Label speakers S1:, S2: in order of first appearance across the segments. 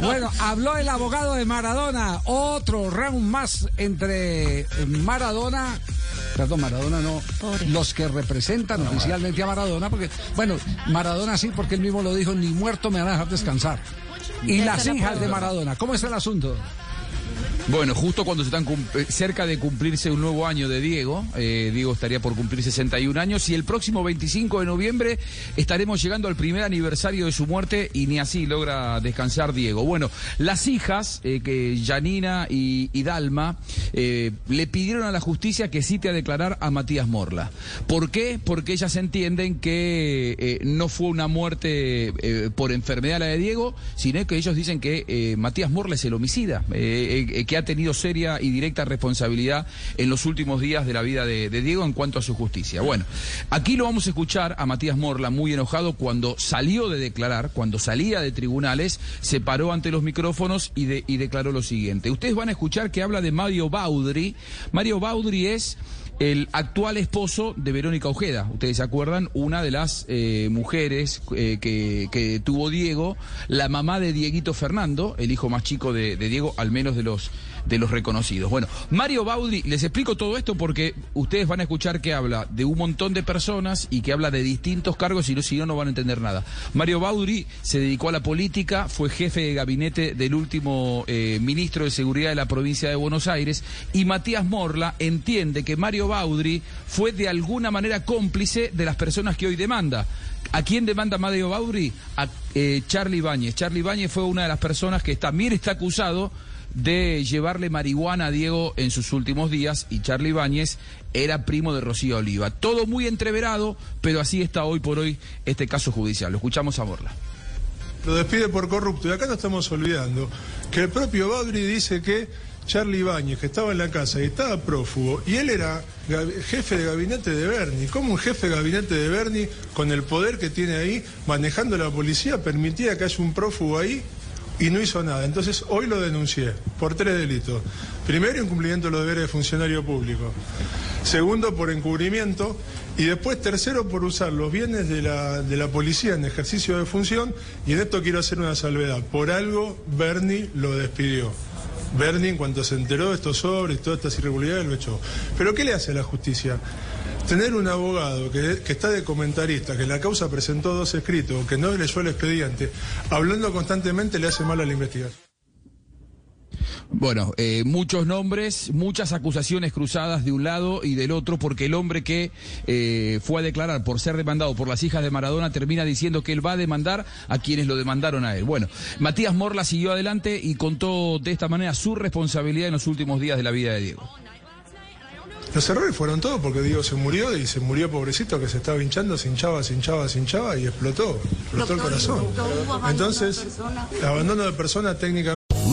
S1: Bueno, habló el abogado de Maradona. Otro round más entre Maradona. Perdón, Maradona no. Los que representan oficialmente a Maradona. Porque, bueno, Maradona sí, porque él mismo lo dijo: ni muerto me van a dejar descansar. Y las hijas de Maradona. ¿Cómo es el asunto?
S2: Bueno, justo cuando se están eh, cerca de cumplirse un nuevo año de Diego, eh, Diego estaría por cumplir 61 años y el próximo 25 de noviembre estaremos llegando al primer aniversario de su muerte y ni así logra descansar Diego. Bueno, las hijas, eh, que Janina y, Dalma, le pidieron a la justicia que cite a declarar a Matías Morla. ¿Por qué? Porque ellas entienden que no fue una muerte por enfermedad la de Diego, sino que ellos dicen que Matías Morla es el homicida, ha tenido seria y directa responsabilidad en los últimos días de la vida de, Diego en cuanto a su justicia. Bueno, aquí lo vamos a escuchar a Matías Morla muy enojado cuando salió de declarar, cuando salía de tribunales, se paró ante los micrófonos y, y declaró lo siguiente. Ustedes van a escuchar que habla de Mario Baudry. Mario Baudry es el actual esposo de Verónica Ojeda. Ustedes se acuerdan, una de las eh, mujeres eh, que, que tuvo Diego, la mamá de Dieguito Fernando, el hijo más chico de, de Diego, al menos de los de los reconocidos. Bueno, Mario Baudry, les explico todo esto porque ustedes van a escuchar que habla de un montón de personas y que habla de distintos cargos y no, si no, no van a entender nada. Mario Baudry se dedicó a la política, fue jefe de gabinete del último eh, ministro de Seguridad de la provincia de Buenos Aires y Matías Morla entiende que Mario Baudry fue de alguna manera cómplice de las personas que hoy demanda. ¿A quién demanda Mario Baudry? A eh, Charlie Ibáñez. Charlie Ibáñez fue una de las personas que también está acusado de llevarle marihuana a Diego en sus últimos días y Charlie Ibáñez era primo de Rocío Oliva. Todo muy entreverado, pero así está hoy por hoy este caso judicial. Lo escuchamos a Borla.
S3: Lo despide por corrupto. Y acá no estamos olvidando que el propio Baudry dice que Charlie Ibáñez, que estaba en la casa y estaba prófugo, y él era jefe de gabinete de Bernie. ¿Cómo un jefe de gabinete de Bernie, con el poder que tiene ahí, manejando la policía, permitía que haya un prófugo ahí y no hizo nada? Entonces, hoy lo denuncié por tres delitos. Primero, incumplimiento de los deberes de funcionario público. Segundo, por encubrimiento. Y después, tercero, por usar los bienes de la, de la policía en ejercicio de función. Y en esto quiero hacer una salvedad. Por algo, Bernie lo despidió. Bernie, en cuanto se enteró de estos sobres, todas estas irregularidades, lo echó. Pero ¿qué le hace a la justicia? Tener un abogado que, está de comentarista, que la causa presentó dos escritos, que no leyó el expediente, hablando constantemente le hace mal a la investigación.
S2: Bueno, eh, muchos nombres, muchas acusaciones cruzadas de un lado y del otro, porque el hombre que eh, fue a declarar por ser demandado por las hijas de Maradona termina diciendo que él va a demandar a quienes lo demandaron a él. Bueno, Matías Morla siguió adelante y contó de esta manera su responsabilidad en los últimos días de la vida de Diego.
S3: Los errores fueron todos porque Diego se murió y se murió pobrecito que se estaba hinchando, se hinchaba, se hinchaba, se hinchaba y explotó, explotó el corazón. Entonces, abandono de persona técnica.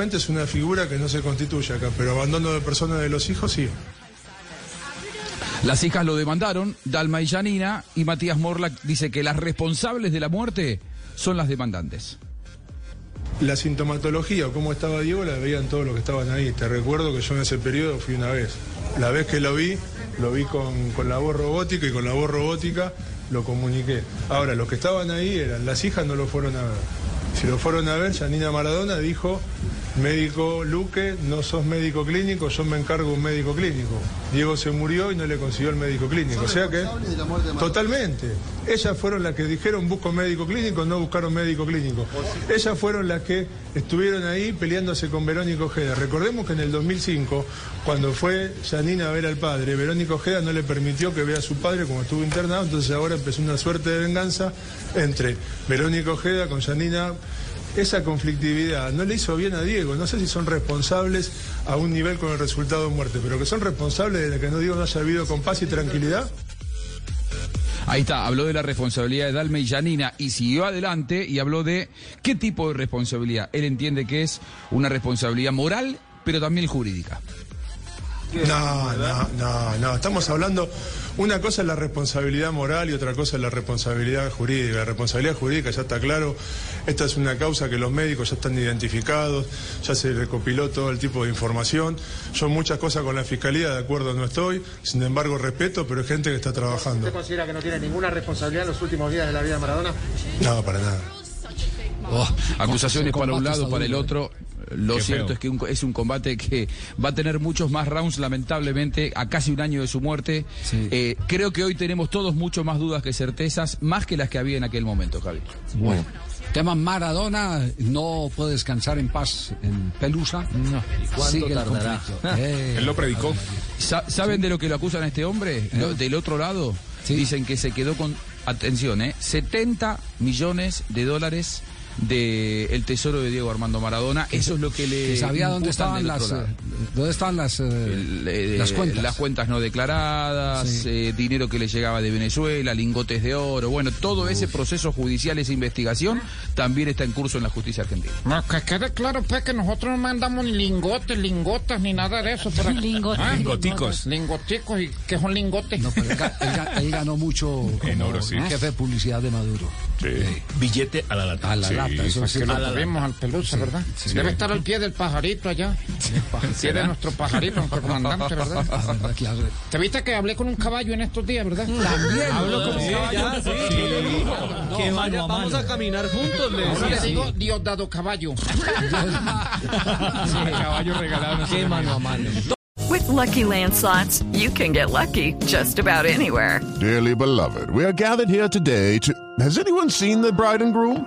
S3: Es una figura que no se constituye acá, pero abandono de persona de los hijos sí.
S2: Las hijas lo demandaron, Dalma y Janina, y Matías Morla dice que las responsables de la muerte son las demandantes.
S3: La sintomatología o cómo estaba Diego la veían todos los que estaban ahí. Te recuerdo que yo en ese periodo fui una vez. La vez que lo vi, lo vi con, con la voz robótica y con la voz robótica lo comuniqué. Ahora, los que estaban ahí eran, las hijas no lo fueron a ver. Si lo fueron a ver, Janina Maradona dijo, médico Luque, no sos médico clínico, yo me encargo de un médico clínico. Diego se murió y no le consiguió el médico clínico. O sea que, totalmente. Ellas fueron las que dijeron busco médico clínico, no buscaron médico clínico. Ellas fueron las que estuvieron ahí peleándose con Verónica Ojeda. Recordemos que en el 2005, cuando fue Janina a ver al padre, Verónica Ojeda no le permitió que vea a su padre como estuvo internado, entonces ahora empezó una suerte de venganza entre Verónica Ojeda con Janina esa conflictividad no le hizo bien a Diego. No sé si son responsables a un nivel con el resultado de muerte, pero que son responsables de que no Diego no haya vivido con paz y tranquilidad.
S2: Ahí está, habló de la responsabilidad de Dalme y Janina y siguió adelante y habló de qué tipo de responsabilidad. Él entiende que es una responsabilidad moral, pero también jurídica.
S3: No, no, no, no. Estamos hablando, una cosa es la responsabilidad moral y otra cosa es la responsabilidad jurídica. La responsabilidad jurídica ya está claro. Esta es una causa que los médicos ya están identificados, ya se recopiló todo el tipo de información. Yo muchas cosas con la fiscalía de acuerdo no estoy, sin embargo respeto, pero hay gente que está trabajando.
S4: ¿Usted considera que no tiene ninguna responsabilidad en los últimos días de la vida de Maradona?
S3: No, para nada.
S2: Oh, acusaciones para un lado, para el otro. Lo
S3: Qué
S2: cierto
S3: feo.
S2: es que un- es un combate que va a tener muchos más rounds, lamentablemente, a casi un año de su muerte. Eh, creo que hoy tenemos todos mucho más dudas que certezas, más que las que había en aquel momento, Javi.
S1: Bueno. Tema Maradona no puede descansar en paz en Pelusa. No.
S2: cuánto
S1: Sigue
S2: tardará?
S1: Eh,
S2: Él lo predicó. Sa- ¿Saben de lo que lo acusan a este hombre? Lo- del otro lado, dicen que se quedó con, atención, eh, 70 millones de dólares del tesoro de Diego Armando Maradona. Eso es lo que le.
S1: que sabía dónde estaban las eh, dónde estaban las eh,
S2: Eh,
S1: las cuentas.
S2: las cuentas no declaradas,
S1: Sí.
S2: eh, dinero que le llegaba de Venezuela, lingotes de oro. Bueno, todo ese proceso judicial, esa investigación, también está en curso en la justicia argentina.
S5: No, que quede claro, pues, que nosotros no mandamos ni lingotes, lingotas, ni nada de eso.
S6: Lingotes,
S5: ¿Ah?
S6: Lingoticos.
S5: Lingoticos, ¿y qué son lingotes?
S1: No, pero él, él él ganó mucho como
S6: oro, sí.
S1: jefe de publicidad de Maduro.
S6: Billete a la lata.
S1: A la lata, eso
S5: Pues
S1: sí.
S5: que lo
S1: lata.
S5: al pelusa,
S1: Sí,
S5: ¿verdad?
S1: sí.
S5: Debe estar al pie del pajarito allá. Al pie de
S1: ¿Será?
S5: nuestro pajarito, nuestro comandante, ¿verdad?
S1: Ah.
S5: Te viste que hablé con un caballo en estos días, ¿verdad?
S1: También.
S5: Hablo con un caballo.
S7: Que vamos a caminar juntos, le
S5: Ahora le digo Diosdado Caballo.
S7: caballo regalado. Qué mano a mano.
S8: With Lucky Land slots, you can get lucky just about anywhere.
S9: Dearly beloved, we are gathered here today to. Has anyone seen the bride and groom?